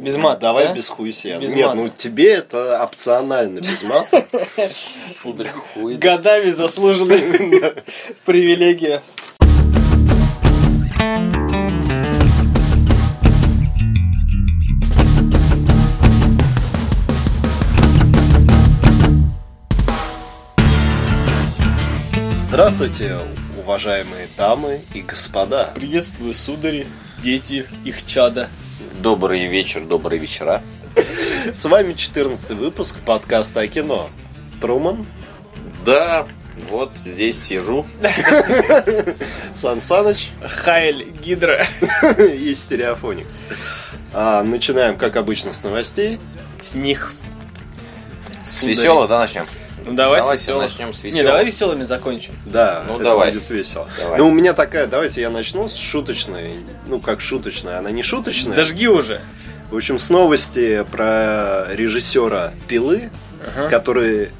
Без мата, Давай да? без хуйся. Без Нет, мата. ну тебе это опционально без мата. Сударь, хуй. Годами заслуженная привилегия. Здравствуйте, уважаемые дамы и господа. Приветствую, судари, дети, их чада. Добрый вечер, добрые вечера. С вами 14 выпуск подкаста о кино. Труман, Да, вот здесь сижу. Сан Саныч Хайль Гидра. и Стереофоникс. А, начинаем, как обычно, с новостей. С них. С веселого, да, начнем? Ну, давай Давайте с веселого. начнем с Не, веселого. давай веселыми закончим. Да, Ну, это давай. будет весело. Давай. Ну, у меня такая, давайте я начну с шуточной. Ну, как шуточная, она не шуточная. Дожги уже. В общем, с новости про режиссера Пилы, Ага. который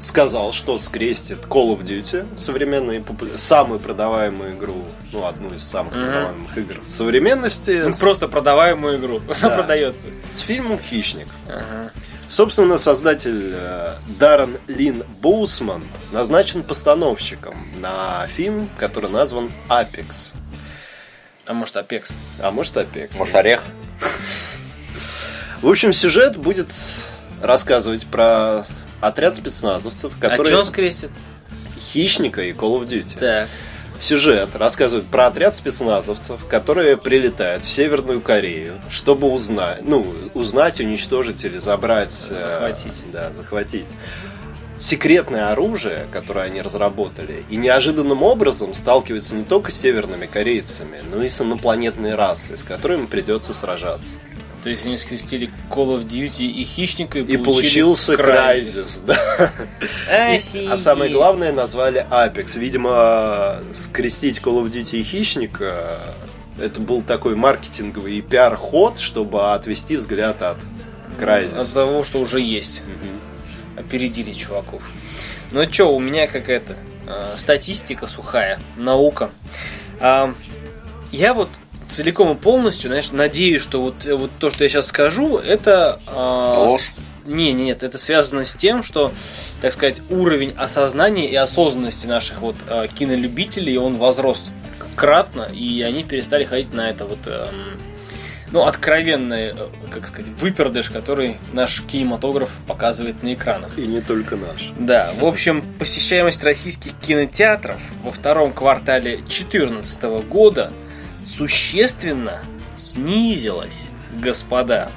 сказал, что скрестит Call of Duty, современную, попу- самую продаваемую игру, ну, одну из самых Мгм. продаваемых игр современности, Ну, с, Просто продаваемую игру. Она Да. продается. с фильмом «Хищник». Ага. Собственно, создатель э, Даррен Лин Боусман назначен постановщиком на фильм, который назван «Апекс». А может, Апекс? А может, «Апекс». Может, орех? В общем, сюжет будет рассказывать про отряд спецназовцев, А которые что он скрестит? хищника и Call of Duty. Так. Сюжет рассказывает про отряд спецназовцев, которые прилетают в Северную Корею, чтобы узнать, ну, узнать, уничтожить или забрать, э, Захватить. да, захватить секретное оружие, которое они разработали, и неожиданным образом сталкиваются не только с северными корейцами, но и с инопланетной расой, с которыми придется сражаться. То есть они скрестили Call of Duty и Хищника и, И получился Крайзис, да. А самое главное назвали Apex. Видимо, скрестить Call of Duty и Хищника это был такой маркетинговый и пиар-ход, чтобы отвести взгляд от От Crysis. того, что уже есть. Опередили чуваков. Ну что, у меня какая-то э, статистика сухая, наука. А, я вот целиком и полностью, знаешь, надеюсь, что вот, вот то, что я сейчас скажу, это... Ложь. с- Не, не, нет, это связано с тем, что, так сказать, уровень осознания и осознанности наших вот э, кинолюбителей, он возрос кратно, и они перестали ходить на это вот эм, ну, откровенный, э, как сказать, выпердыш, который наш кинематограф показывает на экранах. И не только наш. Да, в общем, посещаемость российских кинотеатров во втором квартале 2014 года существенно снизилась, господа.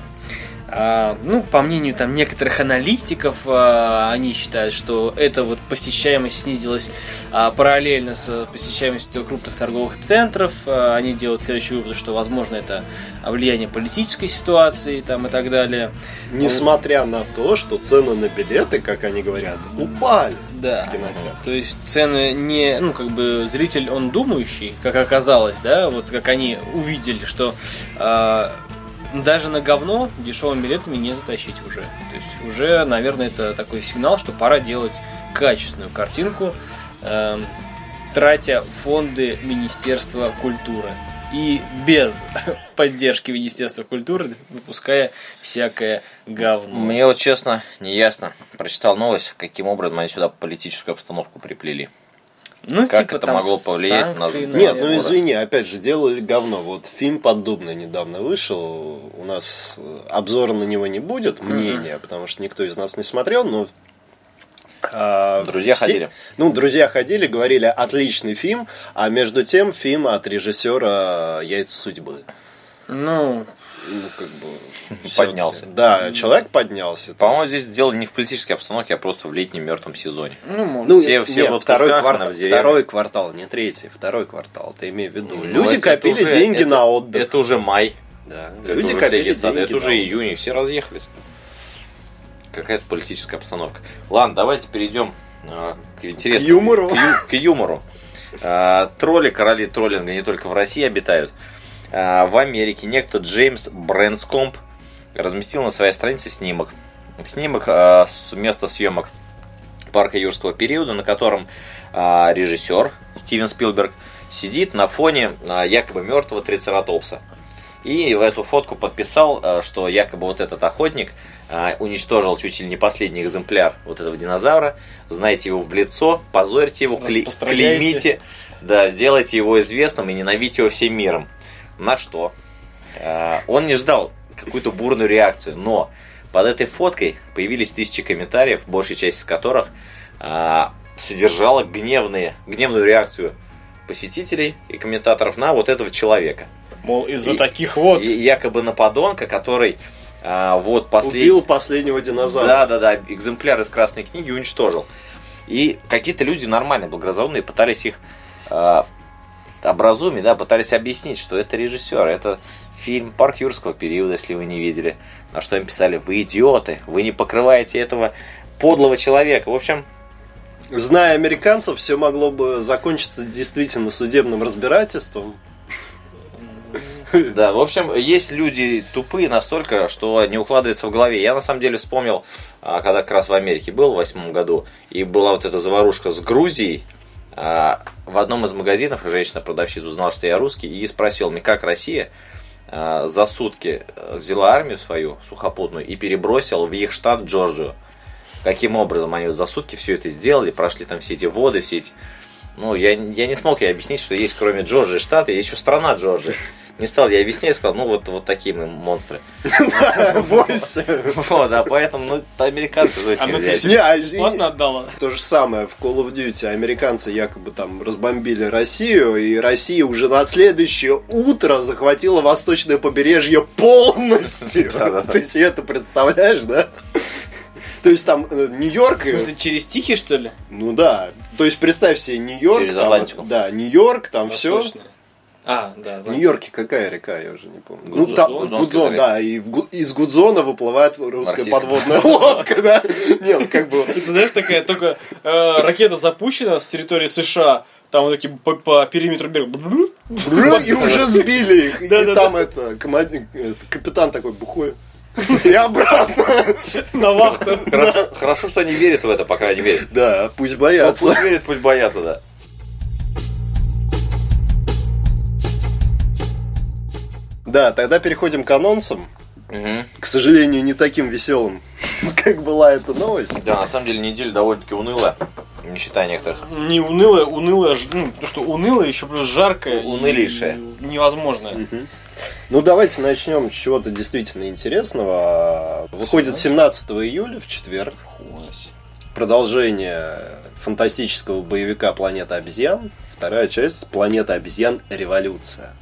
А, ну, по мнению там некоторых аналитиков, а, они считают, что эта вот посещаемость снизилась а, параллельно с посещаемостью крупных торговых центров. Они делают следующий вывод, что, возможно, это влияние политической ситуации там, и так далее. Несмотря на то, что цены на билеты, как они говорят, упали Да. То есть цены не, ну, как бы зритель, он думающий, как оказалось, да, вот как они увидели, что даже на говно дешевыми билетами не затащить уже. То есть уже, наверное, это такой сигнал, что пора делать качественную картинку, эм, тратя фонды Министерства культуры. И без поддержки Министерства культуры выпуская всякое говно. Мне вот честно не ясно. Прочитал новость, каким образом они сюда политическую обстановку приплели. Ну, Как это там могло повлиять на- санкции, Нет, Нет, ну извини, опять же, делали говно. Вот фильм «Поддубный» недавно вышел. У нас э, обзора на него не будет, мнения, потому что никто из нас не смотрел, но... а, Друзья ходили. Ну, друзья ходили, говорили, отличный фильм, а между тем фильм от режиссера «Яйца судьбы». Ну, Ну, как бы... Поднялся. Да, человек поднялся. По-моему, здесь дело не в политической обстановке, а просто в летнем мертвом сезоне. ну, может. Ну, Все- нет, все в второй, квартал, второй квартал, не третий, второй квартал, ты имей в виду. Ну, Люди копили уже- деньги это- на отдых. Это уже май. Да. Это Люди уже копили деньги Это уже июнь, и все разъехались. Какая-то политическая обстановка. Ладно, давайте перейдем э, к интересному. К юмору. К, к юмору. Тролли, короли троллинга не только в России обитают. Э, в Америке некто Джеймс Брэнскомп разместил на своей странице снимок. Снимок э, с места съемок парка юрского периода, на котором а, режиссер Стивен Спилберг сидит на фоне а, якобы мертвого трицератопса. И эту фотку подписал, э, что якобы вот этот охотник э, уничтожил чуть ли не последний экземпляр вот этого динозавра. Знаете его в лицо, позорьте его, Распространяйте. клеймите, да, сделайте его известным и ненавидьте его всем миром. На что? Э, Он не ждал какую-то бурную реакцию, но под этой фоткой появились тысячи комментариев, большая часть из которых а, содержала гневные, гневную реакцию посетителей и комментаторов на вот этого человека. Мол, из-за И- таких вот. И якобы на подонка, который а, вот последний... Убил последнего динозавра. Да, да, да, экземпляр из Красной книги уничтожил. И какие-то люди нормальные, благоразумные, пытались их э, образумить, да, пытались объяснить, что это режиссер, это фильм Парк юрского периода, если вы не видели. На что им писали, вы идиоты, вы не покрываете этого подлого человека. В общем, Зная американцев, все могло бы закончиться действительно судебным разбирательством. Да, в общем, есть люди тупые настолько, что не укладывается в голове. Я на самом деле вспомнил, а, когда как раз в Америке был в восьмом году, и была вот эта заварушка с Грузией. А, В одном из магазинов женщина-продавщица узнала, что я русский, и спросила мне, как Россия а, за сутки э, взяла армию свою сухопутную и перебросила в их штат Джорджию. Каким образом они за сутки все это сделали, прошли там все эти воды, все эти... Ну, я, я не смог ей объяснить, что есть кроме Джорджии штаты, есть еще страна Джорджия. Не стал я объяснять, сказал, ну вот, вот такие мы монстры. Бойся. Вот, да, поэтому, ну, американцы, то есть бесплатно отдала. То же самое в Call of Duty. Американцы якобы там разбомбили Россию, и Россия уже на следующее утро захватила восточное побережье полностью. Ты себе это представляешь, да? То есть там э, Нью-Йорк... В смысле, через Тихий, что ли? Ну да. То есть представь себе Нью-Йорк. Через там, Атлантику. Да, Нью-Йорк, там все. А, да, В. Нью-Йорке какая река, я уже не помню. Ну, Гудзон, там Гудзонская Гудзон, река. да, и в из Гудзона выплывает русская Российская. подводная лодка, да. Не, ну как бы... Ты знаешь, такая только э, ракета запущена с территории США, там вот такие по, по периметру берега. И уже сбили их. И там это, капитан такой бухой. И обратно. На вахту. Хорошо, что они верят в это, по крайней мере. Да, пусть Ну, боятся. Пусть верят, пусть боятся, да. Да, тогда переходим к анонсам. Мгм. К сожалению, не таким веселым, как была эта новость. Да, на самом деле неделя довольно-таки унылая, не считая некоторых. Не унылая, унылая, ну, то, что унылая, еще плюс жаркая. Унылейшая. Невозможная. Ну, давайте начнем с чего-то действительно интересного. Выходит 17 июля, в четверг, продолжение фантастического боевика «Планета обезьян». Вторая часть «Планета обезьян. Революция».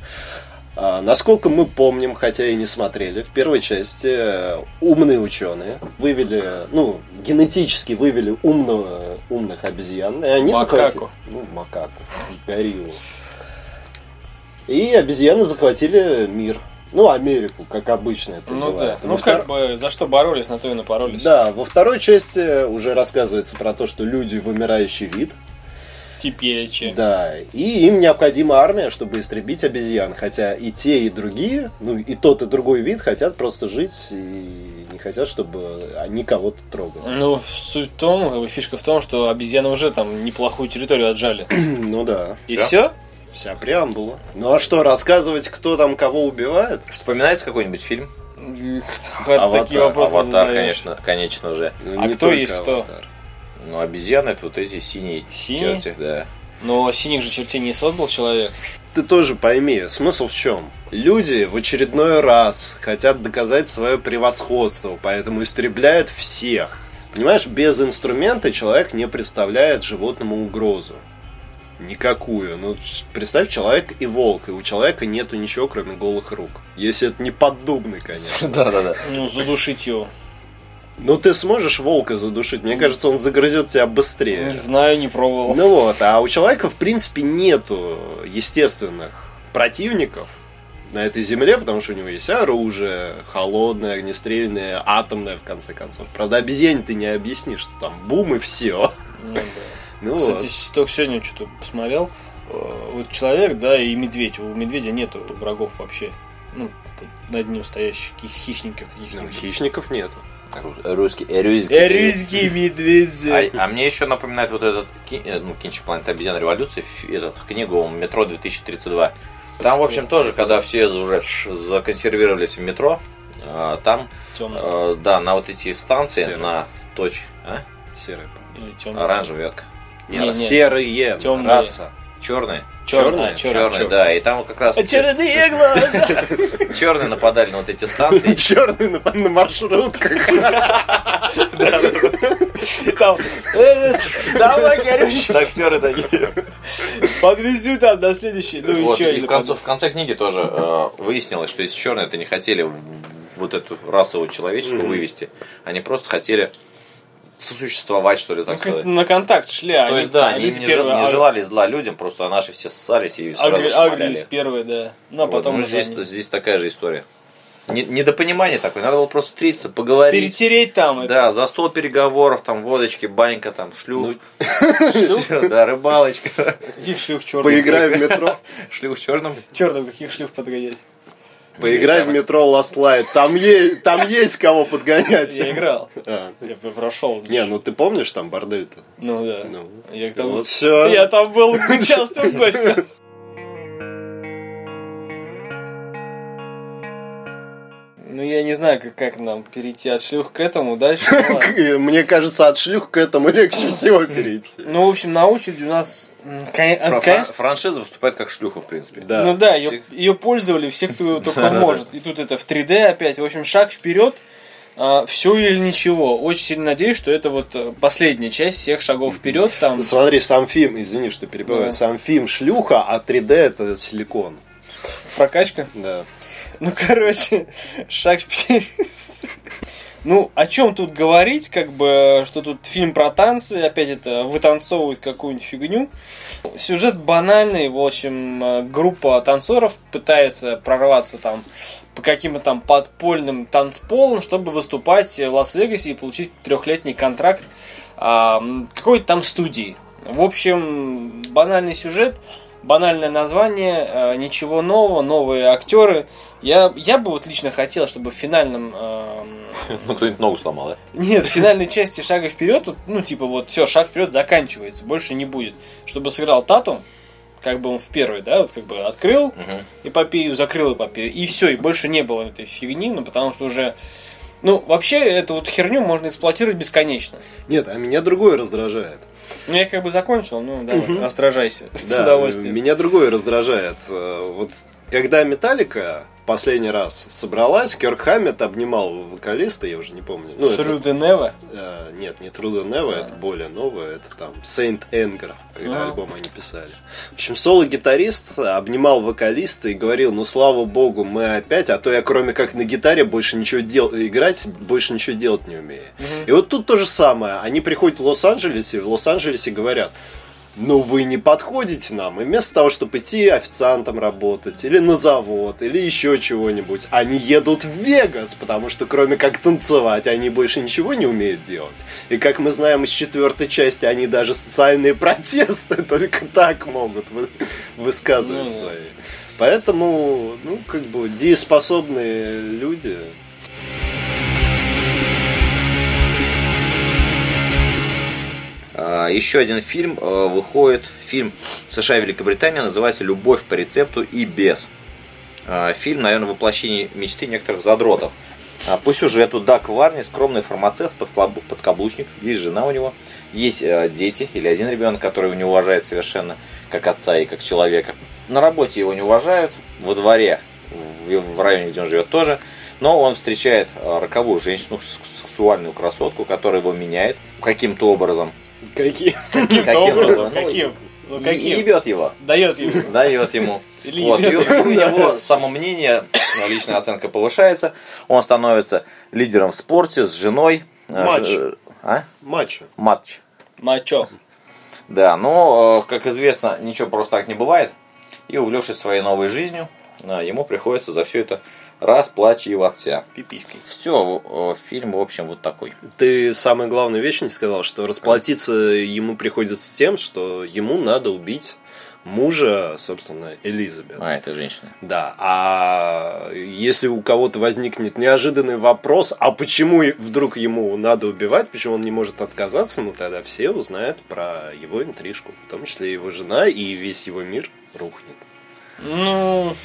А, насколько мы помним, хотя и не смотрели, в первой части э, умные ученые вывели, ну, генетически вывели умного, умных обезьян. И они Макаку. захватили... Ну, макаку. Гориллу. И обезьяны захватили мир. Ну, Америку, как обычно это Ну бывает. да. Ну втор- как бы за что боролись, на то и напоролись. Да, во второй части уже рассказывается про то, что люди вымирающий вид. Теперь че. Да, и им необходима армия, чтобы истребить обезьян. Хотя и те, и другие, ну и тот, и другой вид хотят просто жить и не хотят, чтобы они кого-то трогали. Ну, суть в том, как бы фишка в том, что обезьяны уже там неплохую территорию отжали. Ну да, И Да. все? вся преамбула. Ну а что, рассказывать, кто там кого убивает? Вспоминается какой-нибудь фильм? Такие вопросы Аватар, задаешь. конечно, конечно уже. Ну, А кто есть кто? «Аватар». Ну, обезьяны это вот эти синие, Синие? черти, да. Но синих же чертей не создал человек. Ты тоже пойми, смысл в чем? Люди в очередной раз хотят доказать свое превосходство, поэтому истребляют всех. Понимаешь, без инструмента человек не представляет животному угрозу. Никакую. Ну, представь, человек и волк, и у человека нету ничего, кроме голых рук. Если это не поддубный, конечно. Да-да-да. Ну, задушить его. Ну, ты сможешь волка задушить? Мне кажется, он загрызет тебя быстрее. Не знаю, не пробовал. Ну вот, а у человека, в принципе, нету естественных противников на этой земле, потому что у него есть оружие, холодное, огнестрельное, атомное, в конце концов. Правда, обезьяне ты не объяснишь, что там бум и все. Ну, да. Ну Кстати, вот. только сегодня что-то посмотрел. Э, Вот человек, да, и медведь. У медведя нету врагов вообще. Ну, над ним стоящих ки- хищников Ну, хищников нету. Русский, э, русский. Э, Русский медведь. А, а мне еще напоминает вот этот э, ну, кинчик Планета обезьян революции, этот книгу Метро 2032. Там, в общем, тоже, когда все уже законсервировались в метро, а, там, Темный. э, да, на вот эти станции, Серый. на точке, а? Серый. Или темный. Оранжевая ветка. Нет, Не, не. серые. Темные. Раса. Черные. Черный. черный, черный. Черные, да. И там как раз Черные глаза. черные нападали на вот эти станции. Черный на, на маршрутках. Там, э, Давай, горючий. Таксеры такие. Подвезу там до следующей. Ну и что? и в, конце, в конце книги тоже э, выяснилось, что если черные это не хотели вот эту расовую человеческую вывести, они просто хотели сосуществовать, что ли, так сказать. На контакт шли, То они- есть, да, они они не, первые, жел- не а- желали зла людям, просто наши все ссались и сразу агри-. Агрились первые, да. Ну, а Вот, потом ну, уже здесь, они- здесь такая же история. Не- Недопонимание такое, надо было просто встретиться, поговорить. Перетереть там это. Да, за стол переговоров, там водочки, банька, там шлюх. Ну, Всё, да, рыбалочка. Каких шлюх черных? Поиграй в метро. Шлюх черным. Черным каких шлюх подгонять? Поиграй в метро Last Light. Там есть, там есть кого подгонять. Я играл. А. Я прошел. Не, ну ты помнишь там бордель-то? Ну да. Ну. Я там... Вот все. Я там был частым гостем. Я не знаю, как, как нам перейти от шлюх к этому дальше. Ну. Мне кажется, от шлюх к этому легче всего перейти. Ну, в общем, на очереди у нас... конечно, Франшиза выступает как шлюха, в принципе. Да. Ну да, ее, пользовали все, кто только может. И тут это в 3D опять. В общем, шаг вперед. все или ничего. Очень сильно надеюсь, что это вот э, последняя часть всех шагов вперед. Там Смотри, сам фильм, извини, что перебиваю, Да. сам фильм шлюха, а 3D это силикон. прокачка. Да. Ну, короче, шаг. Ну, о чем тут говорить, как бы, что тут фильм про танцы, опять это вытанцовывают какую-нибудь фигню. Сюжет банальный, в общем, э, группа танцоров пытается прорваться там по каким-то там подпольным танцполам, чтобы выступать в Лас-Вегасе и получить трехлетний контракт а, какой-то там студии. В общем, банальный сюжет, банальное название, э, ничего нового, новые актеры. Я, я бы вот лично хотел, чтобы в финальном эм, Ну, кто-нибудь ногу сломал, да? нет, в финальной части шага вперед, ну, типа, вот, все, шаг вперед заканчивается, больше не будет. Чтобы сыграл Тату, как бы он в первой, да, вот как бы открыл эпопею, закрыл эпопею, и все, и больше не было этой фигни, ну, потому что уже. Ну, вообще, эту вот херню можно эксплуатировать бесконечно. Нет, а меня другое раздражает. Ну, я как бы закончил, ну, давай, раздражайся. С Да, удовольствием. Меня другое раздражает. Э, Вот когда Металлика последний раз собралась, Кёрк Хаммет обнимал вокалиста, я уже не помню. Ну, это- Through the Never. Э, нет, не True the Never, это более новое, это там Saint Anger, когда А. альбом они писали. В общем, соло-гитарист обнимал вокалиста и говорил, ну слава богу, мы опять, а то я кроме как на гитаре больше ничего дел... играть, больше ничего делать не умею. И вот тут то же самое, они приходят в Лос-Анджелес и в Лос-Анджелесе говорят, ну вы не подходите нам. И вместо того, чтобы идти официантом работать, или на завод, или еще чего-нибудь, они едут в Вегас, потому что кроме как танцевать, они больше ничего не умеют делать. И как мы знаем из четвертой части, они даже социальные протесты только так могут вы- высказывать Ну свои. Поэтому, ну, как бы, дееспособные люди, Еще один фильм э, выходит, фильм США и Великобритания, называется «Любовь по рецепту и без». А, Фильм, наверное, воплощение мечты некоторых задротов. А, По сюжету Дак Варни, скромный фармацевт, подкаблучник, есть жена у него, есть э, дети или один ребенок, который его не уважает совершенно, как отца и как человека. На работе его не уважают, во дворе, в районе, где он живет тоже, но он встречает э, роковую женщину, сексуальную красотку, которая его меняет каким-то образом. Какие... Каким-то образом. Ну, Каким? Ну, каким? И ебет его. Дает ему. Дает ему. Или Вот, и ебет у него самомнение, личная оценка повышается. Он становится лидером в спорте с женой. э, Матч. А? Матча. Матч. Мачо. Да, но, э, как известно, ничего просто так не бывает. И увлекшись своей новой жизнью, э, ему приходится за все это расплачиваться. Пиписькой. Все, фильм, в общем, вот такой. Ты самое главное вещь не сказал, что расплатиться ему приходится тем, что ему надо убить мужа, собственно, Элизабет. А, это женщина. Да, а если у кого-то возникнет неожиданный вопрос, а почему вдруг ему надо убивать, почему он не может отказаться, ну тогда все узнают про его интрижку, в том числе его жена и весь его мир рухнет. Ну, Ну,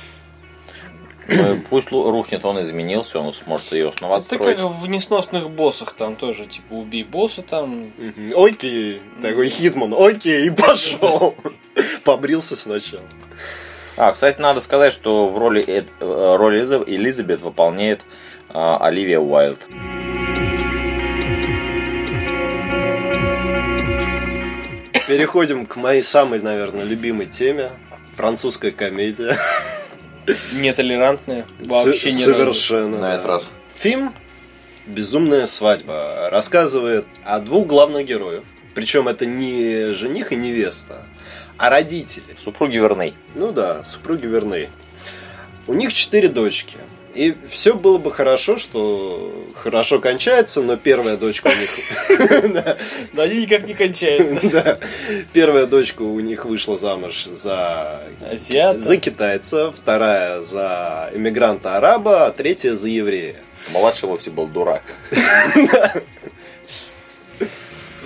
Пусть лу- рухнет, он изменился, он сможет ее снова это отстроить. как в несносных боссах там тоже, типа, убей босса там. Окей, такой Хитман, окей, и пошел. Побрился сначала. А, кстати, надо сказать, что в роли, Эд- э, Элиза- Элизабет выполняет а, Оливия Уайлд. Переходим к моей самой, наверное, любимой теме. Французская комедия. Нетолерантная. Вообще разу. Совершенно. На этот раз. Фильм «Безумная свадьба» рассказывает о двух главных героев. Причем это не жених и невеста, а родители. Супруги Верней. Ну да, супруги верны. У них четыре дочки. И все было бы хорошо, что хорошо кончается, но первая дочка у них... Да, они никак не кончаются. да. Первая дочка у них вышла замуж за... Азиата. За китайца, вторая за иммигранта-араба, а третья за еврея. Младший вовсе был дурак.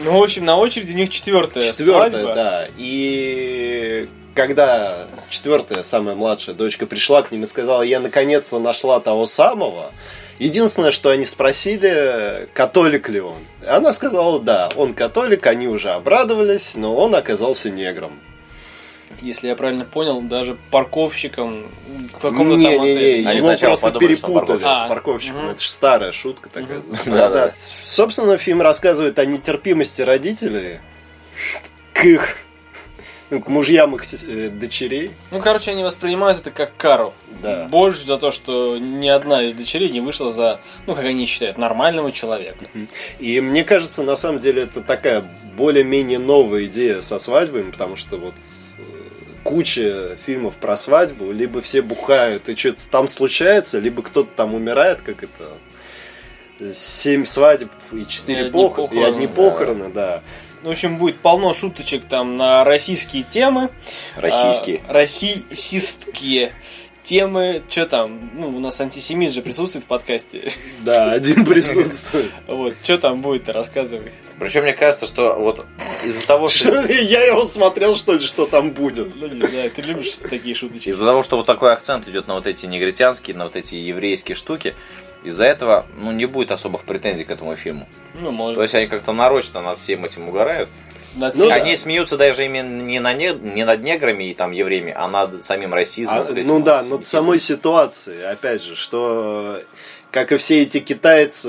Ну, в общем, на очереди у них четвертая Четвертая, свадьба. да. И когда четвертая, самая младшая дочка пришла к ним и сказала, я наконец-то нашла того самого, единственное, что они спросили, католик ли он. Она сказала, да, он католик, они уже обрадовались, но он оказался негром. Если я правильно понял, даже парковщиком в каком-то там Не-не-не, отеле. Они его сначала просто подумали, перепутали парковщик. с парковщиком. А, Это же старая шутка такая. Да-да. Собственно, фильм рассказывает о нетерпимости родителей к их ну, к мужьям их э, дочерей. Ну, короче, они воспринимают это как кару. Да. Больше за то, что ни одна из дочерей не вышла за, ну, как они считают, нормального человека. И мне кажется, на самом деле, это такая более-менее новая идея со свадьбами, потому что вот э, куча фильмов про свадьбу, либо все бухают и что-то там случается, либо кто-то там умирает, как это семь свадеб и четыре И одни похороны, и одни да. похороны, да. В общем, будет полно шуточек там на российские темы. Российские. А, российские темы. Что там? Ну, у нас антисемит же присутствует в подкасте. Да, один присутствует. Вот, что там будет, рассказывай. Причем мне кажется, что вот из-за того, что Что, Я его смотрел, что ли, что там будет. Ну, не знаю, ты любишь такие шуточки. Из-за того, что вот такой акцент идет на вот эти негритянские, на вот эти еврейские штуки, из-за этого ну, не будет особых претензий к этому фильму. Ну, может. То есть они как-то нарочно над всем этим угорают. Над Ну всем- да. они смеются даже именно не, на не, не над неграми и там евреями, а над самим расизмом. А, вот этим ну вот да, над антисемитизмом. самой ситуацией, опять же, что как и все эти китайцы,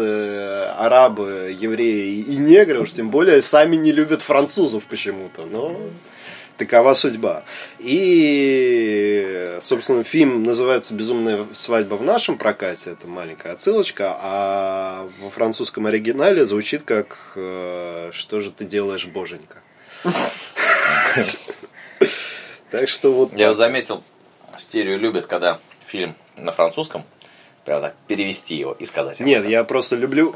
арабы, евреи и негры, уж тем более, сами не любят французов почему-то, но такова судьба. И, собственно, фильм называется «Безумная свадьба» в нашем прокате, это маленькая отсылочка, а во французском оригинале звучит как э, «Что же ты делаешь, боженька?» Так что вот... Я заметил, стерео любят, когда фильм на французском, прям так, перевести его и сказать. Нет, я просто люблю,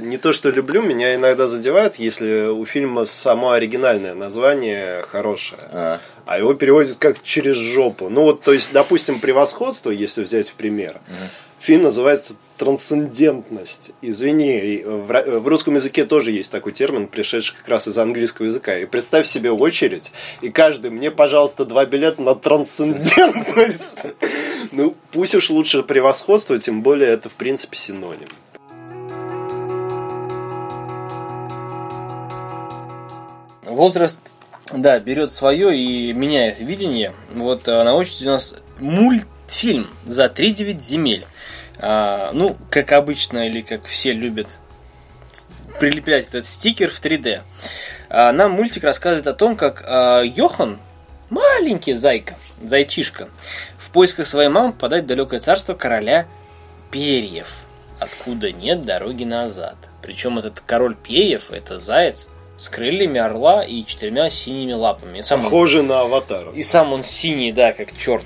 не то что люблю, меня иногда задевает, если у фильма само оригинальное название хорошее, А, а его переводят как через жопу. Ну вот, то есть, допустим, превосходство, если взять в пример, фильм называется трансцендентность. Извини, в, в русском языке тоже есть такой термин, пришедший как раз из английского языка. И представь себе очередь, и каждый, мне, пожалуйста, два билета на трансцендентность. Ну, пусть уж лучше превосходство, тем более это, в принципе, синоним. Возраст, да, берет свое и меняет видение. Вот а, на очереди у нас мультфильм за 3-9 земель. А, ну, как обычно, или как все любят прилеплять этот стикер в 3D. А, нам мультик рассказывает о том, как а, Йохан, маленький зайка, зайчишка, в поисках своей мамы попадает в далекое царство короля перьев, откуда нет дороги назад. Причем этот король перьев – это заяц с крыльями орла и четырьмя синими лапами. И сам он- Похоже на аватара. и сам он синий, да, как черт.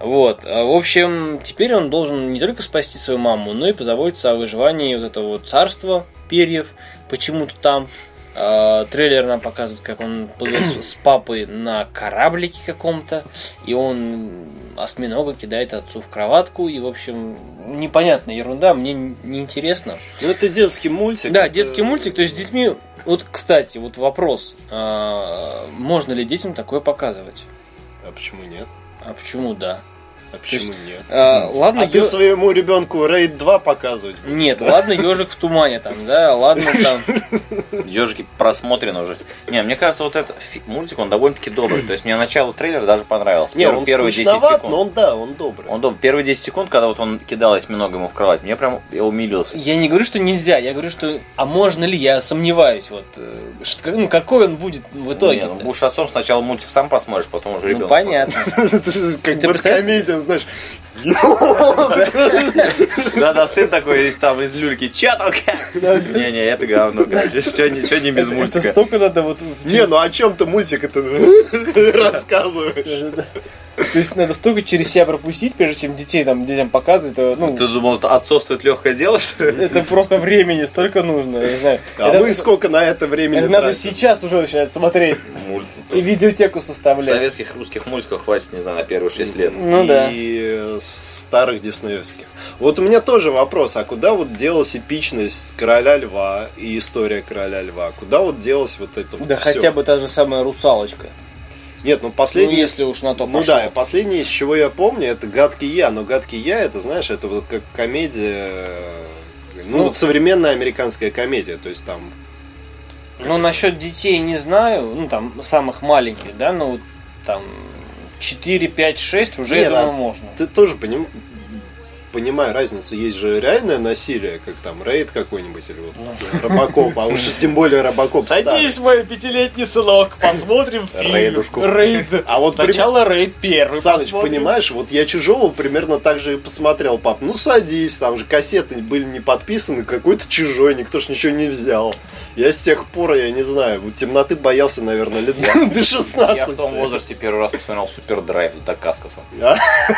Вот. А, В общем, теперь он должен не только спасти свою маму, но и позаботиться о выживании вот этого вот царства перьев. Почему-то там а, трейлер нам показывает, как он плывет с- с папой на кораблике каком-то, и он осьминога кидает отцу в кроватку, и, в общем, непонятная ерунда, мне неинтересно. Ну, это детский мультик. Да, это- детский мультик, то есть с детьми... Вот, кстати, вот вопрос, а, можно ли детям такое показывать? А почему нет? А почему да? А почему нет? А, ладно, А ты ё- своему ребенку Рейд 2 показывать? будешь? Нет, ладно, ежик в тумане там, да, ладно там. Ежики просмотрены уже. Не, мне кажется, вот этот мультик, он довольно-таки добрый. То есть мне начало трейлера даже понравилось. Не, Первые- он первые 10 скучноват, секунд. но он, да, он добрый. Он добрый. Первые 10 секунд, когда вот он кидалось много ему в кровать, мне прям я умилился. Я не говорю, что нельзя, я говорю, что а можно ли, я сомневаюсь, вот, э, что- ну какой он будет в итоге. Не, ну, будешь отцом, сначала мультик сам посмотришь, потом уже Ну ребенок. понятно. Как Ты представляешь? Знаешь. Да-да, сын такой из, там из люльки. Че там? Не-не, это говно. Все не, всё не без Это мультика. столько надо вот... Не, ну о чем ты мультик это рассказываешь? То есть надо столько через себя пропустить, прежде чем детей там детям показывать, то, ну, Ты думал, это отцовствует легкое дело, что ли? это просто времени столько нужно, я не знаю. А это, мы сколько на это времени это надо тратим? сейчас уже начинать смотреть Мульт. и видеотеку составлять. советских русских мультиков хватит, не знаю, на первые 6 лет. Ну да. И э, старых диснеевских. Вот у меня тоже вопрос, а куда вот делась эпичность Короля Льва и история Короля Льва? Куда вот делась вот это вот Да всё? хотя бы та же самая русалочка. Нет, ну Ну, последний... если уж на то Ну пошло. да, и последнее, из чего я помню, это «Гадкий я». Но «Гадкий я», это, знаешь, это вот как комедия... э, Ну, Ну, вот современная американская комедия. То есть там... Ну, насчет детей не знаю, ну, там, самых маленьких, да, ну, вот там, 4, 5, 6 уже, Не, я да. думаю, можно. Ты тоже поним... понимаю разницу. Есть же реальное насилие, как там рейд какой-нибудь или вот Робокоп. А уж тем более Робокоп старый. мой пятилетний сынок, посмотрим фильм. Рейдушку. Рейд. А вот Сначала рейд первый Саныч, понимаешь, вот я чужого примерно так же и посмотрел, пап. Ну садись, там же кассеты были не подписаны, какой-то чужой, никто ж ничего не взял. Я с тех пор, я не знаю, темноты боялся, наверное, лет до 16. Я в том возрасте первый раз посмотрел Супер Драйв с Дакаскасом. А?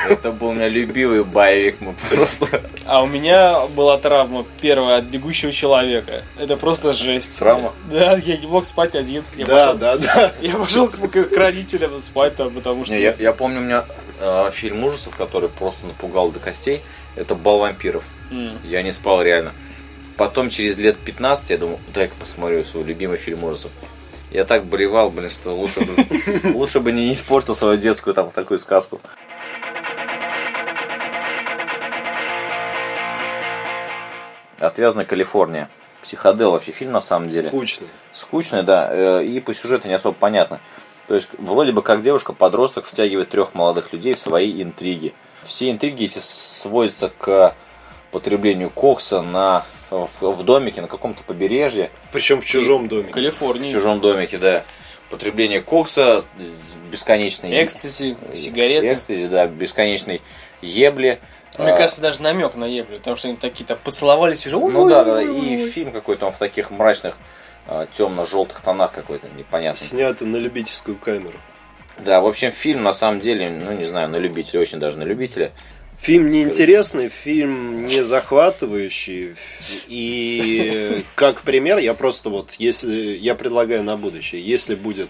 Это был у меня любимый боевик. Мы просто... А у меня была травма первая от бегущего человека. Это просто жесть. Травма? Да, я не мог спать один. Я Да, пошел, да, да. Я пошел к, к родителям спать там, потому что... Не, я, я помню, у меня э, фильм ужасов, который просто напугал до костей. Это «Бал вампиров». М. Я не спал реально. Потом, через лет 15, я думал, дай-ка посмотрю свой любимый фильм ужасов. Я так болевал, блин, что лучше бы, лучше бы не испортил свою детскую там такую сказку. Отвязная Калифорния. Психодел вообще фильм на самом деле. Скучно. Скучный, да, э, и по сюжету не особо понятно. То есть, вроде бы как девушка-подросток втягивает трех молодых людей в свои интриги. Все интриги эти сводятся к потреблению кокса на, в, в домике на каком-то побережье, Причем в чужом доме. в Калифорнии. чужом домике, да. Потребление кокса, бесконечной Экстази, сигареты. экстази, да, бесконечной ебли. Мне А, кажется, даже намек на еблю, потому что они такие там поцеловались уже. Ну да, да, и фильм какой-то он в таких мрачных темно-желтых тонах какой-то непонятный. Снято на любительскую камеру. Да, в общем, фильм на самом деле, ну не знаю, на любителя, очень даже на любителя. Фильм неинтересный, фильм не захватывающий. И как пример, я просто вот, если я предлагаю на будущее, если будет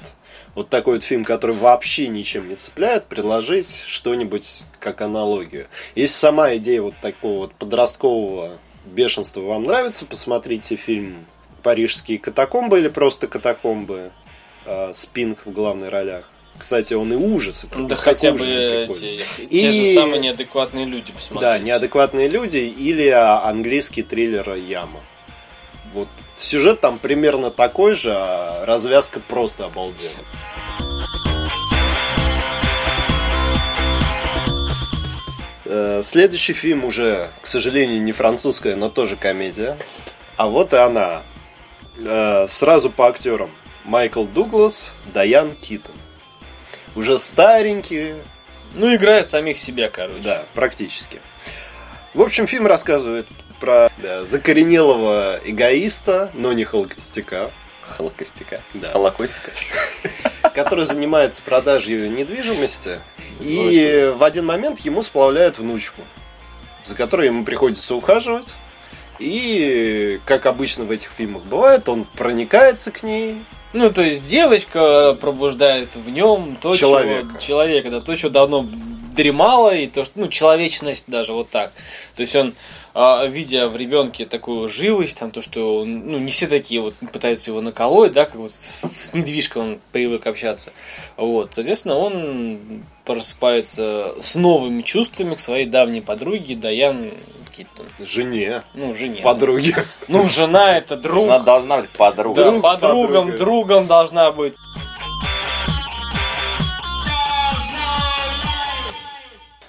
вот такой вот фильм, который вообще ничем не цепляет, предложить что-нибудь как аналогию. Если сама идея вот такого вот подросткового бешенства вам нравится, посмотрите фильм «Парижские катакомбы» или просто «Катакомбы» э, с Пинк в главных ролях. Кстати, он и ужасы. Да хотя бы те, И- те же самые неадекватные люди посмотрите. Да, неадекватные люди или английский триллер Яма. Вот сюжет там примерно такой же, а развязка просто обалденная. Э, Следующий фильм уже, к сожалению, не французская, но тоже комедия. А вот и она. Э, Сразу по актерам. Майкл Дуглас, Дайан Китон. Уже старенькие, Ну, играют самих себя, короче. да, практически. В общем, фильм рассказывает про да, закоренелого эгоиста, но не холостяка, Холокостика. Да. Холокостика. который занимается продажей недвижимости. И в один момент ему сплавляют внучку, за которой ему приходится ухаживать. И, как обычно в этих фильмах бывает, он проникается к ней, Ну, то есть девочка пробуждает в нем то, Человека. чего человека, да, то, что давно дремало, и то, что, ну, человечность даже вот так. То есть он а, видя в ребенке такую живость, там то, что он, ну, не все такие вот пытаются его наколоть, да, как вот с, с недвижкой он привык общаться. Вот, соответственно, он просыпается с новыми чувствами к своей давней подруге Даян Киттон. Жене, Ну, жене. подруге. Ну, жена это друг. Жена должна быть подруга. Да, Друг, подругам, подруга. другом должна быть.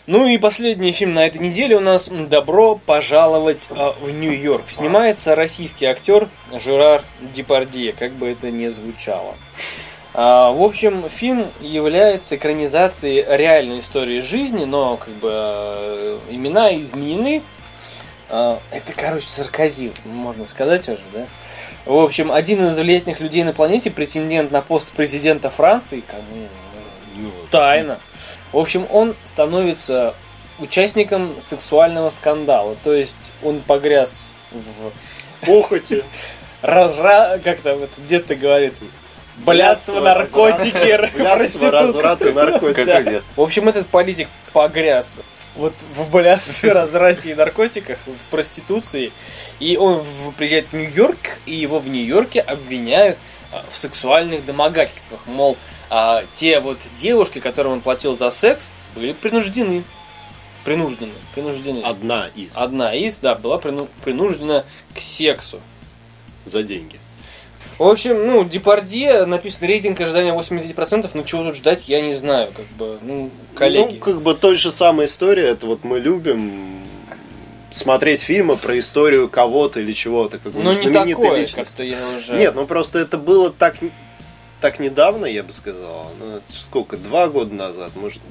Ну и последний фильм на этой неделе у нас «Добро пожаловать э, в Нью-Йорк». Снимается российский актер Жерар Депардье, как бы это ни звучало. А, В общем, фильм является экранизацией реальной истории жизни, но как бы э, имена изменены. А, Это, короче, сарказизм, можно сказать уже, да? В общем, один из влиятельных людей на планете, претендент на пост президента Франции, кому Ну, тайна. В общем, он становится участником сексуального скандала. То есть он погряз в похоти. разра... Как там это дед-то говорит? Блядство, наркотики, Блядство, разврат и наркотики. В общем, этот политик погряз вот в блядстве, разврате и наркотиках, в проституции. И он в- приезжает в Нью-Йорк, и его в Нью-Йорке обвиняют а, в сексуальных домогательствах. Мол, а, те вот девушки, которым он платил за секс, были принуждены. Принуждены. Принуждены. Одна из. Одна из, да, была прину- принуждена к сексу. За деньги. В общем, ну, Депардье написано рейтинг ожидания 89%, но чего тут ждать, я не знаю, как бы, ну, коллеги. Ну, как бы той же самая история, это вот мы любим смотреть фильмы про историю кого-то или чего-то, как бы Ну, не такое, личности. как-то я уже... Нет, ну просто это было так, так недавно, я бы сказал. Ну, сколько? Два года назад, может,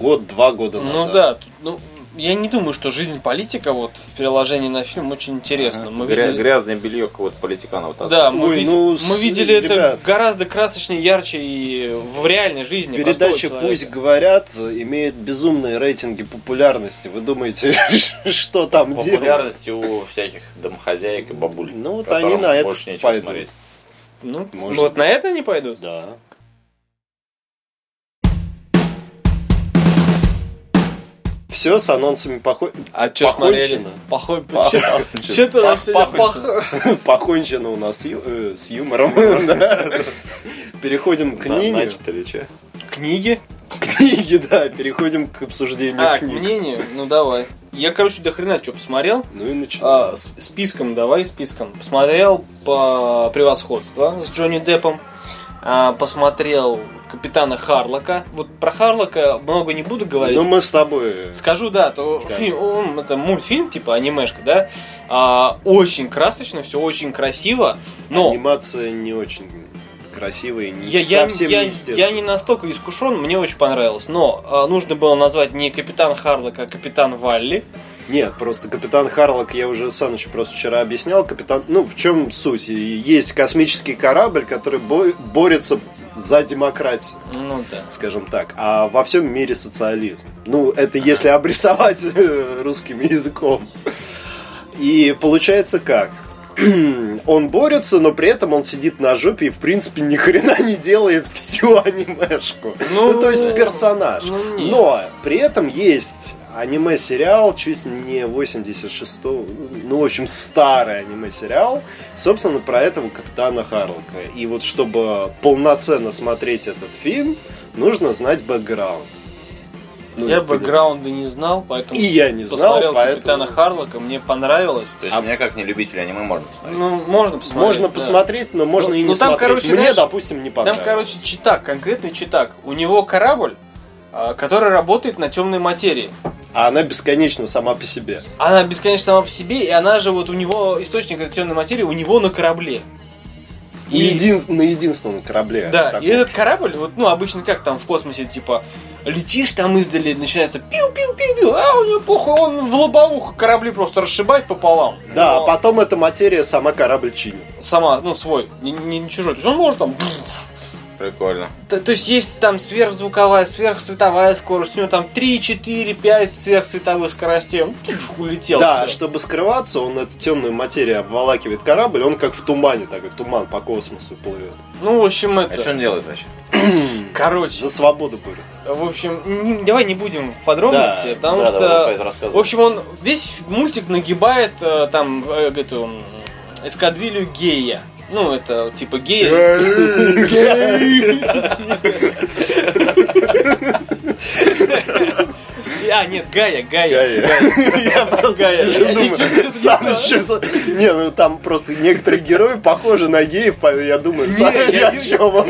год-два года назад. Ну да, тут, ну, я не думаю, что жизнь политика вот в переложении на фильм очень интересно. Мы Гря- видели... Грязное белье кого-то политикана вот. Да, мы, Ой, ви- ну, мы с- видели это ребят. гораздо красочнее, ярче и в реальной жизни. Передача. «Пусть говорят» имеет безумные рейтинги популярности. Вы думаете, что там делать? Популярности у всяких домохозяек и бабуль. Ну, вот они на это больше нечего пойдут. смотреть. Ну, Может. вот на это они пойдут? Да. Все с анонсами похо... А что смотрели? Похончено. Похо... Что-то у нас сегодня пох- Покончено у нас ю- э, с юмором. Переходим к книге. Начато что? Книги? Книги, да, переходим к обсуждению А, к книг. мнению? Ну давай. Я, короче, до хрена что посмотрел. Ну и начинаем. А, с- списком, давай списком. Посмотрел по превосходство с Джонни Деппом. А, посмотрел Капитана Харлока. Вот про Харлока много не буду говорить. Ну мы с тобой... Скажу, да, то Да. фильм, он, это мультфильм, типа анимешка, да, А, очень красочно, все очень красиво, но Анимация не очень красивая не я, я, совсем я, неестественная. я не настолько искушен, мне очень понравилось, но а, нужно было назвать не Капитан Харлок, а Капитан Валли. Нет, просто капитан Харлок, я уже Санычу просто вчера объяснял, капитан, ну, в чем суть? Есть космический корабль, который бо- борется за демократию, Ну да. скажем так, а во всем мире социализм. Ну, это если обрисовать э, русским языком. И получается как? Он борется, но при этом он сидит на жопе и, в принципе, ни хрена не делает всю анимешку. Ну, Ну, то есть персонаж. ну, нет. но при этом есть аниме-сериал, чуть не 86-го, ну, в общем, старый аниме-сериал, собственно, про этого капитана Харлока. И вот чтобы полноценно смотреть этот фильм, нужно знать бэкграунд. Ну, я бэкграунда не знал, поэтому И я не знал, посмотрел поэтому- Капитана Харлока, мне понравилось. То есть А- мне как не любителю аниме можно посмотреть. Ну, можно посмотреть. Можно да. посмотреть, но можно Ну, и не ну, там, смотреть. короче, Мне, знаешь, допустим, не Там, понравилось. короче, читак, конкретный читак. У него корабль, а, который работает на темной материи. А она бесконечна сама по себе. Она бесконечно сама по себе, и она же вот у него, источник этой темной материи, у него на корабле. И... Един... На единственном корабле. Да, таком. и этот корабль, вот, ну, обычно как там в космосе, типа, летишь там издали, начинается пиу-пиу-пиу-пиу, а у него похуй, он в лобовуху корабли просто расшибает пополам. Да, Но а потом эта материя сама корабль чинит. Сама, ну, свой, не, не- не чужой. То есть он может там Прикольно. То, то есть есть там сверхзвуковая, сверхсветовая скорость, у него там 3, 4, 5 сверхсветовых скоростей, он пфф, улетел. Да, Всё. чтобы скрываться, он эту темную материю обволакивает корабль, он как в тумане, такой туман по космосу плывет. Ну, в общем, А это... что он делает вообще? Короче, За свободу борется. в общем, не- давай не будем в подробности, Да, потому да, что... давай, давай, рассказывай. в общем, он весь мультик нагибает э, там э, эту эскадрилью гея. Ну, это типа гея. А, нет, Гая, Гая. Гая. Я просто сижу, что за- Не, ну там просто некоторые герои похожи на геев, я думаю,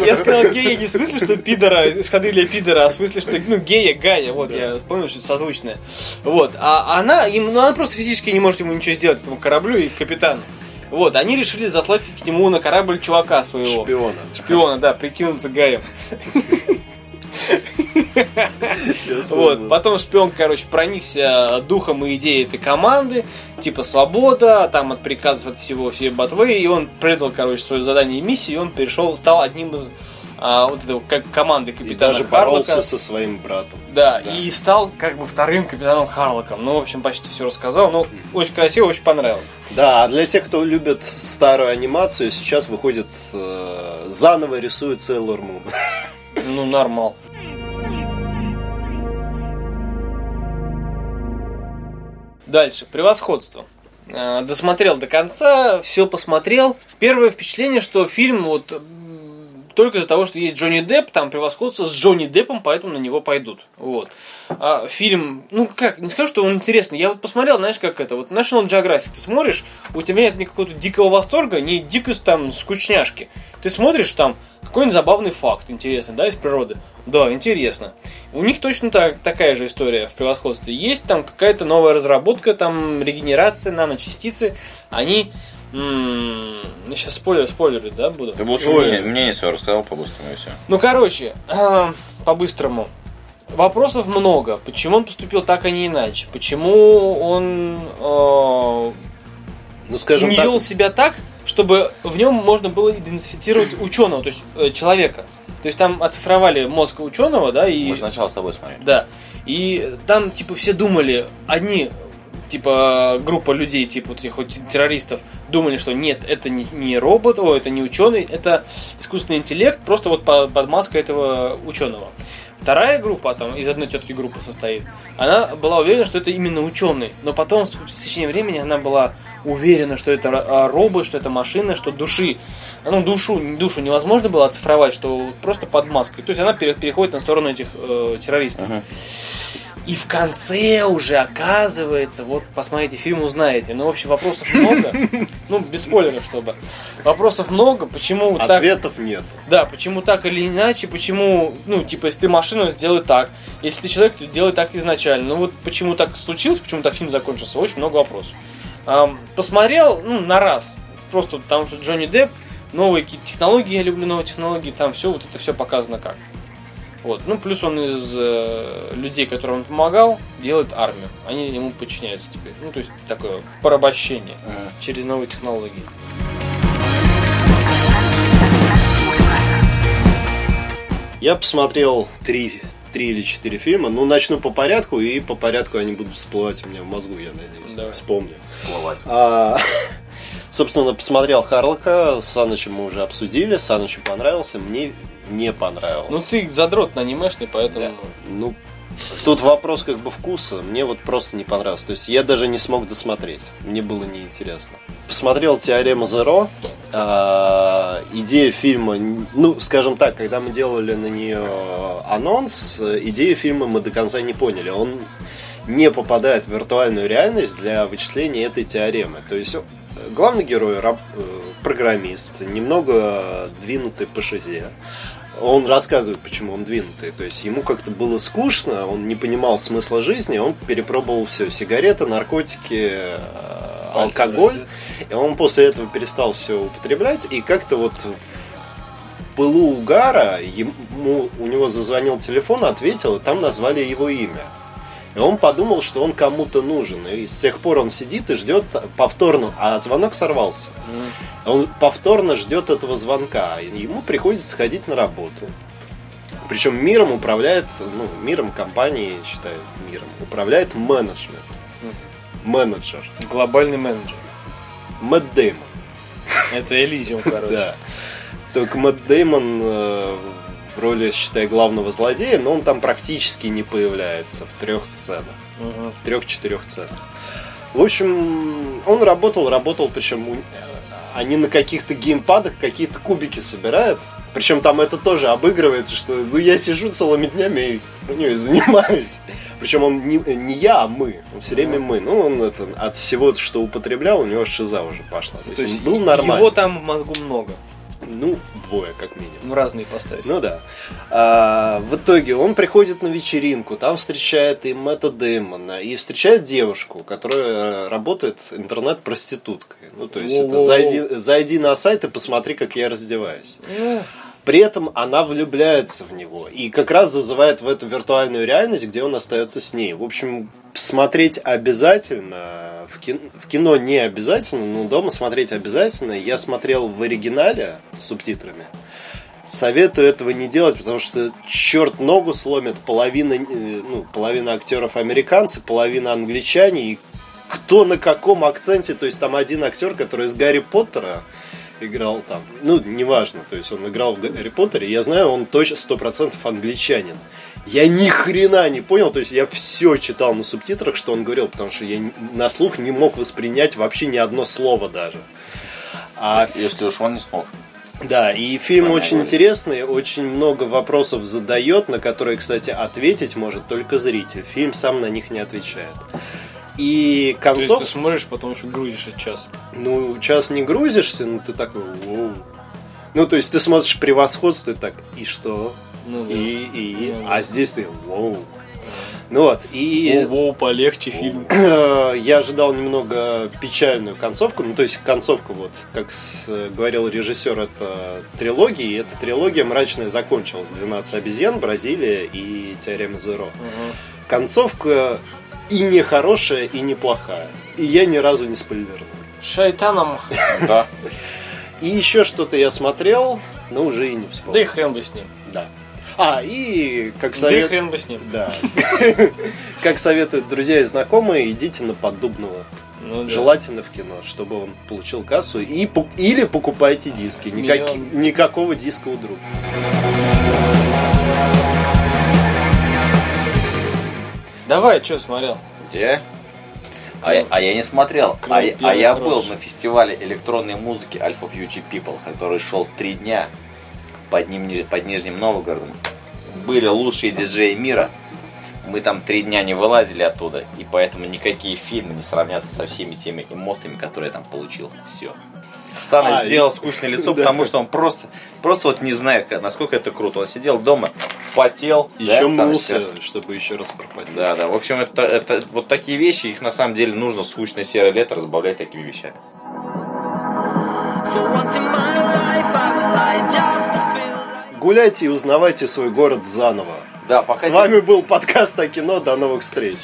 я, сказал гея не в смысле, что пидора, эскадрилья пидора, а в смысле, что, ну, гея, Гая, вот, я понял, что созвучное. Вот, а она, им, ну, она просто физически не может ему ничего сделать, этому кораблю и капитану. Вот, они решили заслать к нему на корабль чувака своего. Шпиона. Шпиона, да, прикинуться Гаем. Вот, потом шпион, короче, проникся духом и идеей этой команды, типа свобода, там от приказов от всего, все ботвы, и он предал, короче, свое задание и миссию, и он перешел, стал одним из а, вот этого, как команды И капитана даже Харлока. боролся со своим братом. Да, и стал как бы вторым капитаном Харлоком. Ну, в общем, почти все рассказал. Ну, очень красиво, очень понравилось. Да, а для тех, кто любит старую анимацию, сейчас выходит э, заново рисует Sailor Moon. Ну, нормал. Дальше, превосходство. А, Досмотрел до конца, все посмотрел. Первое впечатление, что фильм вот только из-за того, что есть Джонни Депп, там превосходство с Джонни Деппом, поэтому на него пойдут. Вот. А фильм, ну как, не скажу, что он интересный. Я вот посмотрел, знаешь, как это, вот National Geographic, ты смотришь, у тебя нет никакого дикого восторга, ни дикой там скучняшки. Ты смотришь там какой-нибудь забавный факт интересный, да, из природы. Да, интересно. У них точно так, такая же история в превосходстве. Есть там какая-то новая разработка, там регенерация, наночастицы. Они... м, сейчас спойлер, спойлеры, да, буду? Ты лучше Ой. мне, мне не свое рассказал по-быстрому и все. Ну, короче, по-быстрому. Вопросов много. Почему он поступил так, а не иначе? Почему он э, Ну, скажем не так, вел себя так, чтобы в нем можно было идентифицировать ученого, то есть э, человека. То есть там оцифровали мозг ученого, да, и Мы же сначала с тобой смотрели. да. И там, типа, все думали, одни, типа, группа людей, типа, этих террористов, думали, что нет, это не, не робот, о, это не ученый, это искусственный интеллект, просто вот по- под маской этого ученого. Вторая группа, там из одной тетки группа состоит, она была уверена, что это именно ученый, но потом с течением времени она была уверена, что это а, робот, что это машина, что души, ну душу, душу невозможно было оцифровать, что просто под маской. То есть она пере- переходит на сторону этих э, террористов. И в конце уже оказывается, вот посмотрите фильм, узнаете. Ну, в общем, вопросов много. Ну, без спойлеров, чтобы. Вопросов много, почему так... ответов нет. Да, почему так или иначе, почему, ну, типа, если ты машину, сделай так. Если ты человек, то делай так изначально. Ну, вот почему так случилось, почему так фильм закончился, очень много вопросов. Посмотрел, ну, на раз. Просто потому что Джонни Депп, новые какие-то технологии, я люблю новые технологии, там все, вот это все показано как. Вот. Ну, плюс он из э, людей, которым он помогал, делает армию. Они ему подчиняются теперь. Ну, то есть такое порабощение через новые технологии. Я посмотрел три, три или четыре фильма. Ну, начну по порядку, и по порядку они будут всплывать у меня в мозгу, я надеюсь. Давай. Вспомню. А, собственно, посмотрел Харлока, с Санычем мы уже обсудили, Санычу понравился, мне не понравился. Ну, ты задрот на анимешный, поэтому... Ну, тут вопрос как бы вкуса. Мне вот просто не понравилось. То есть я даже не смог досмотреть. Мне было неинтересно. Посмотрел теорему Зеро. А, идея фильма, ну, скажем так, когда мы делали на нее анонс, идею фильма мы до конца не поняли. Он не попадает в виртуальную реальность для вычисления этой теоремы. То есть главный герой э, программист, немного двинутый по шизе. Он рассказывает, почему он двинутый. То есть ему как-то было скучно, он не понимал смысла жизни, он перепробовал все: сигареты, наркотики, э, алкоголь. И он после этого перестал все употреблять, и как-то вот в пылу угара ему, у него зазвонил телефон, ответил, и там назвали его имя. И он подумал, что он кому-то нужен. И с тех пор он сидит и ждет повторно, а звонок сорвался. Он повторно ждет этого звонка. Ему приходится ходить на работу. Причем миром управляет, ну, миром компании, считаю, миром, управляет менеджмент. Менеджер. Глобальный менеджер. Мэтт Дэймон. Это Элизиум, короче. Да. Только Мэтт Дэймон э, в роли, считай, главного злодея, но он там практически не появляется в трех сценах. Мгм. В трех-четырех сценах. В общем, он работал, работал, причем они на каких-то геймпадах какие-то кубики собирают. Причем там это тоже обыгрывается, что ну я сижу целыми днями и хуйней занимаюсь. Причем он не, не я, а мы. Он все время мы. Ну, он это от всего, что употреблял, у него шиза уже пошла. То, То есть есть был нормальный. его там в мозгу много. Ну, двое, как минимум. Ну, разные поставить. Ну да. А, в итоге он приходит на вечеринку, там встречает и Мэтта Дэймона, и встречает девушку, которая работает интернет-проституткой. Ну, то есть это Воу-воу-воу. зайди, зайди на сайт и посмотри, как я раздеваюсь. Ну, При этом она влюбляется в него и как раз зазывает в эту виртуальную реальность, где он остается с ней. В общем, смотреть обязательно, в кино, в кино не обязательно, но дома смотреть обязательно. Я смотрел в оригинале с субтитрами. Советую этого не делать, потому что черт ногу сломит половина, э, ну, половина актеров американцы, половина англичане. И кто на каком акценте, то есть там один актер, который из Гарри Поттера играл там, ну, неважно, то есть он играл в Гарри Поттере, я знаю, он точно сто процентов англичанин. Я ни хрена не понял, то есть я все читал на субтитрах, что он говорил, потому что я на слух не мог воспринять вообще ни одно слово даже. А Если уж он не смог. да, и фильм Понятно. очень интересный, очень много вопросов задает, на которые, кстати, ответить может только зритель. Фильм сам на них не отвечает. И то есть концов, ты смотришь, потом еще грузишь час. ну, час не грузишься, ну ты такой, «Воу». Ну, то есть ты смотришь превосходство и так, и что? Ну, да. И, и, Ну, а здесь ты, воу. Ну вот, и Воу, полегче фильм. я ожидал немного печальную концовку, ну то есть концовка вот, как говорил режиссер, это трилогия, и эта трилогия мрачная закончилась. 12 обезьян, Бразилия и Теорема Зеро. Концовка и не хорошая, и неплохая. И я ни разу не спойлернул. Шайтаном. Да. И еще что-то я смотрел, но уже и не Да и вспомнил. хрен бы с ним. Да. А, и как Да и совет... хрен бы с ним. Да. Как советуют друзья и знакомые, идите на Поддубного. Ну, да. Желательно в кино, чтобы он получил кассу. И, или покупайте диски. Никак- никакого диска у друга. Давай, что смотрел? Где? А, я- а я не смотрел. А, я- а я хороший. был на фестивале электронной музыки Alpha Future People, который шел три дня под, Ним- под Нижним Новгородом. Были лучшие диджеи мира. Мы там три дня не вылазили оттуда, и поэтому никакие фильмы не сравнятся со всеми теми эмоциями, которые я там получил. Все. Саня А, сделал и- скучное лицо, Да. потому что он просто, просто вот не знает, насколько это круто. Он сидел дома, потел. да, Еще Саныч, мылся, чтобы еще раз пропотеть. да, да. В общем, это, это вот такие вещи, их на самом деле нужно скучное серое лето разбавлять такими вещами. Гуляйте и узнавайте свой город заново. Да, пока С вами был подкаст о кино. До новых встреч.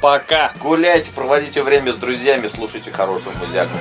Пока. гуляйте, проводите время с друзьями, слушайте хорошую музяку.